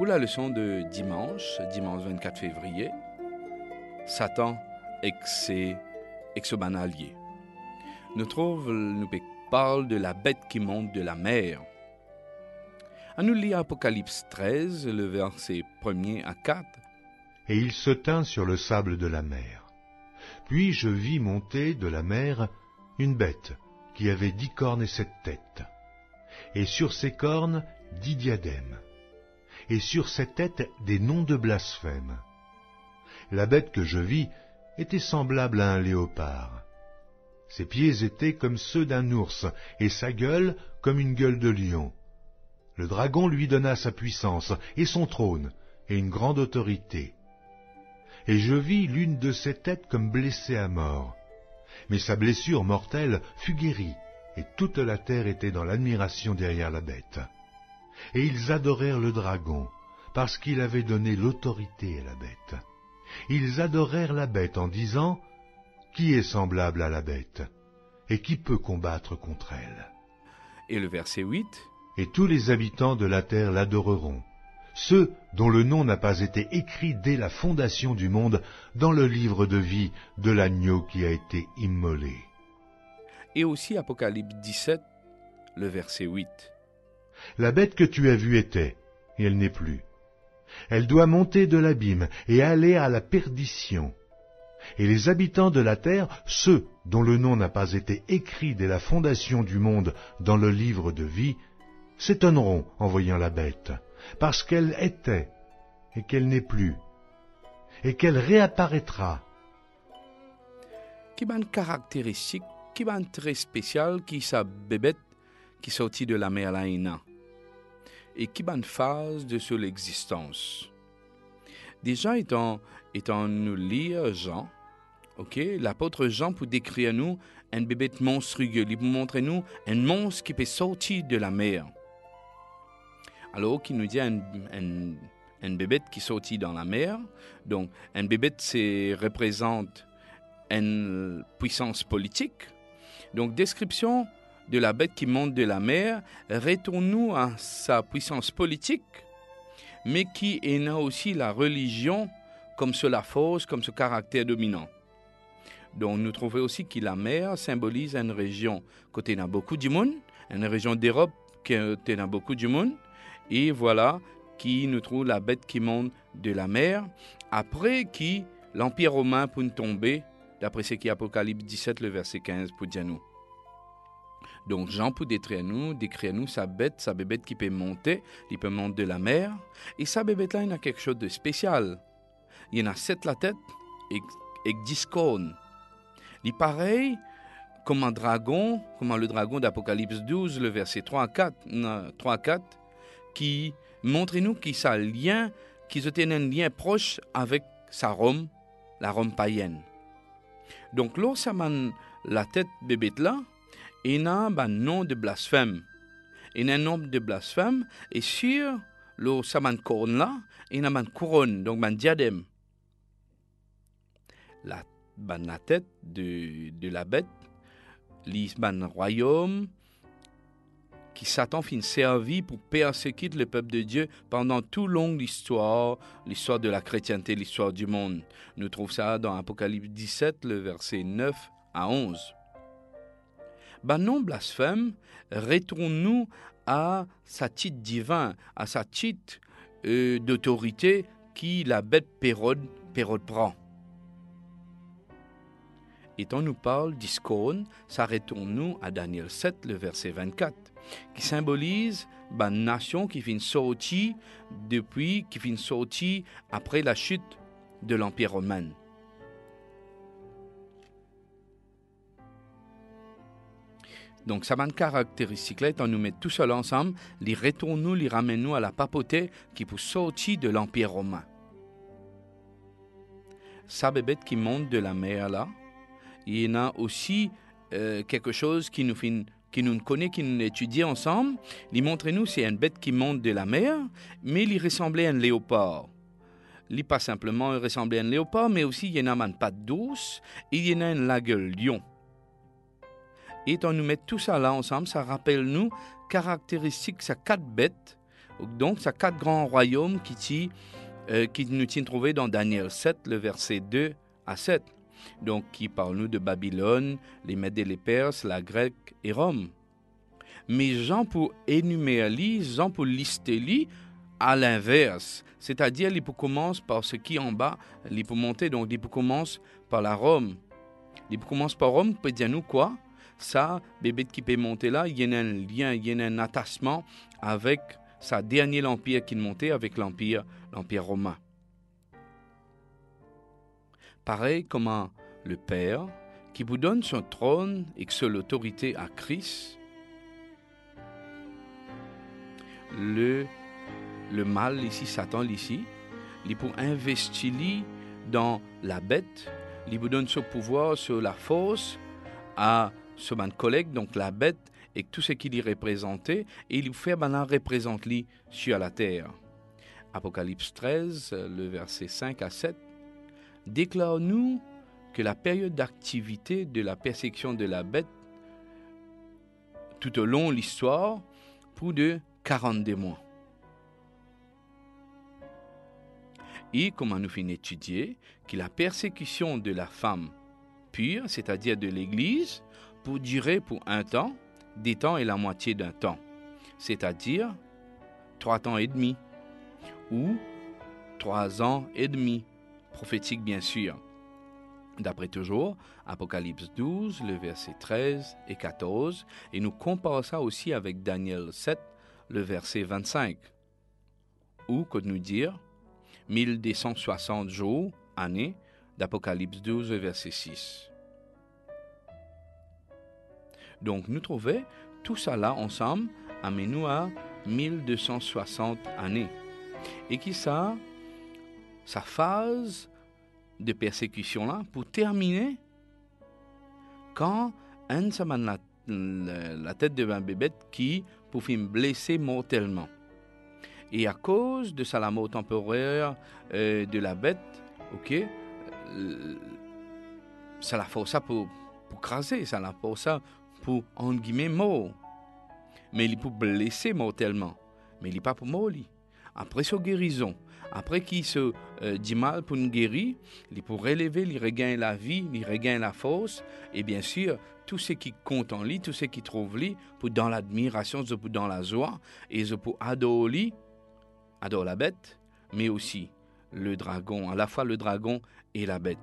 Pour la leçon de dimanche, dimanche 24 février, Satan ex exobanalier. Nous nous parle de la bête qui monte de la mer. À nous lire Apocalypse 13, le verset 1er à 4. Et il se tint sur le sable de la mer. Puis je vis monter de la mer une bête qui avait dix cornes et sept têtes, et sur ses cornes dix diadèmes, et sur ses têtes des noms de blasphème. La bête que je vis était semblable à un léopard. Ses pieds étaient comme ceux d'un ours, et sa gueule comme une gueule de lion. Le dragon lui donna sa puissance, et son trône, et une grande autorité. Et je vis l'une de ses têtes comme blessée à mort. Mais sa blessure mortelle fut guérie, et toute la terre était dans l'admiration derrière la bête. Et ils adorèrent le dragon, parce qu'il avait donné l'autorité à la bête. Ils adorèrent la bête en disant, qui est semblable à la bête Et qui peut combattre contre elle? Et le verset 8 Et tous les habitants de la terre l'adoreront, ceux dont le nom n'a pas été écrit dès la fondation du monde dans le livre de vie de l'agneau qui a été immolé. Et aussi Apocalypse 17, le verset 8. La bête que tu as vue était, et elle n'est plus. Elle doit monter de l'abîme et aller à la perdition et les habitants de la terre, ceux dont le nom n'a pas été écrit dès la fondation du monde dans le livre de vie, s'étonneront en voyant la bête, parce qu'elle était, et qu'elle n'est plus, et qu'elle réapparaîtra. Qui une caractéristique, qui une très spécial qui sa bébête qui sortit de la mer et qui une phase de son existence. Déjà, étant, étant nous lire Jean, ok, l'apôtre Jean pour décrire nous un bébé monstrueux, il montrer nous un monstre qui peut sortir de la mer. Alors, qui nous dit un, un, bébé qui sortit dans la mer. Donc, un bébé, représente une puissance politique. Donc, description de la bête qui monte de la mer, retourne-nous à sa puissance politique mais qui a aussi la religion comme cela force, comme ce caractère dominant. Donc nous trouvons aussi que la mer symbolise une région côté a beaucoup de monde, une région d'Europe qui a beaucoup de monde, et voilà qui nous trouve la bête qui monte de la mer, après qui l'Empire romain peut tomber, d'après ce qui est Apocalypse 17, le verset 15 pour dire nous. Donc Jean peut décrire nous, décrire nous sa bête, sa bébête qui peut monter, il peut monter de la mer. Et sa bébête là, il a quelque chose de spécial. Il y en a sept la tête et, dix cornes. Il pareil comme un dragon, comme le dragon d'Apocalypse 12, le verset 3 à 4, 3 à 4 qui montre nous qu'il a un lien, qu'ils ont un lien proche avec sa Rome, la Rome païenne. Donc, lorsque la tête bébête là, il a un nom de blasphème. Il a un nom de blasphème et sur le saman couronne là, il a une couronne, donc un diadème. La, ban, la tête de, de la bête, un royaume qui Satan fin servi pour persécuter le peuple de Dieu pendant toute longue l'histoire, l'histoire de la chrétienté, l'histoire du monde. Nous trouvons ça dans Apocalypse 17, le verset 9 à 11 ben non blasphème, retourne-nous à sa titre divin, à sa titre euh, d'autorité qui la bête Pérode, Pérode prend. Et on nous parle d'Iscone, ça retourne-nous à Daniel 7, le verset 24, qui symbolise la nation qui vient sortir depuis, qui vient sortir après la chute de l'Empire romain. Donc, ça une caractéristique là, on nous met tout seul ensemble, les retournons, les ramène-nous à la papauté qui peut sortir de l'Empire romain. Ça bébête qui monte de la mer là, il y en a aussi euh, quelque chose qui nous qui nous connaît, qui nous étudie ensemble. Il montre nous c'est une bête qui monte de la mer, mais il ressemblait à un léopard. Il pas simplement ressemblait à un léopard, mais aussi il y en a une patte douce, et il y en a une la gueule lion. Et on nous met tout ça là ensemble, ça rappelle nous caractéristiques, ça quatre bêtes, Donc, ça quatre grands royaumes qui, euh, qui nous tiennent trouver dans Daniel 7, le verset 2 à 7. Donc, qui parle nous de Babylone, les Mèdes et les Perses, la Grecque et Rome. Mais Jean pour énumérer, Jean pour lister, à l'inverse. C'est-à-dire, il commence par ce qui est en bas, il peut monter, donc il commence par la Rome. Il commence par Rome, peut dire nous quoi? Ça, bébé qui peut monter là, il y a un lien, il y a un attachement avec sa dernier empire qui montait, avec l'empire, l'empire romain. Pareil comme le Père qui vous donne son trône et que l'autorité à Christ, le le mal ici, Satan ici, il peut investir dans la bête, il vous donne ce pouvoir sur la force à ce man collègue, donc la bête, et tout ce qu'il y représentait, et il fait maintenant représente lui sur la terre. Apocalypse 13, le verset 5 à 7, déclare-nous que la période d'activité de la persécution de la bête tout au long de l'histoire, pour de 42 mois. et comment nous finissons étudier que la persécution de la femme pure, c'est-à-dire de l'Église, pour durer pour un temps, des temps et la moitié d'un temps, c'est-à-dire trois temps et demi, ou trois ans et demi, prophétique bien sûr. D'après toujours, Apocalypse 12, le verset 13 et 14, et nous comparons ça aussi avec Daniel 7, le verset 25, ou que nous dire, 1260 jours, années, d'Apocalypse 12, verset 6. Donc nous trouvons tout ça là ensemble, à 1260 années. Et qui ça, sa phase de persécution là, pour terminer, quand un semaine la, tête de un bébé qui pouvait me blesser mortellement. Et à cause de sa mort temporaire euh, de la bête, ok, euh, ça la ça pour, pour craser, ça la ça pour, en guillemets, mort. Mais il peut blesser mortellement. Mais il n'est pas pour mourir. Après sa guérison, après qu'il se euh, dit mal pour nous guérir, il peut relever, il regagne la vie, il regagne la force. Et bien sûr, tout ce qui compte en lui, tout ce qui trouve lui, pour dans l'admiration, dans la joie, et peux adorer adore la bête, mais aussi le dragon, à la fois le dragon et la bête.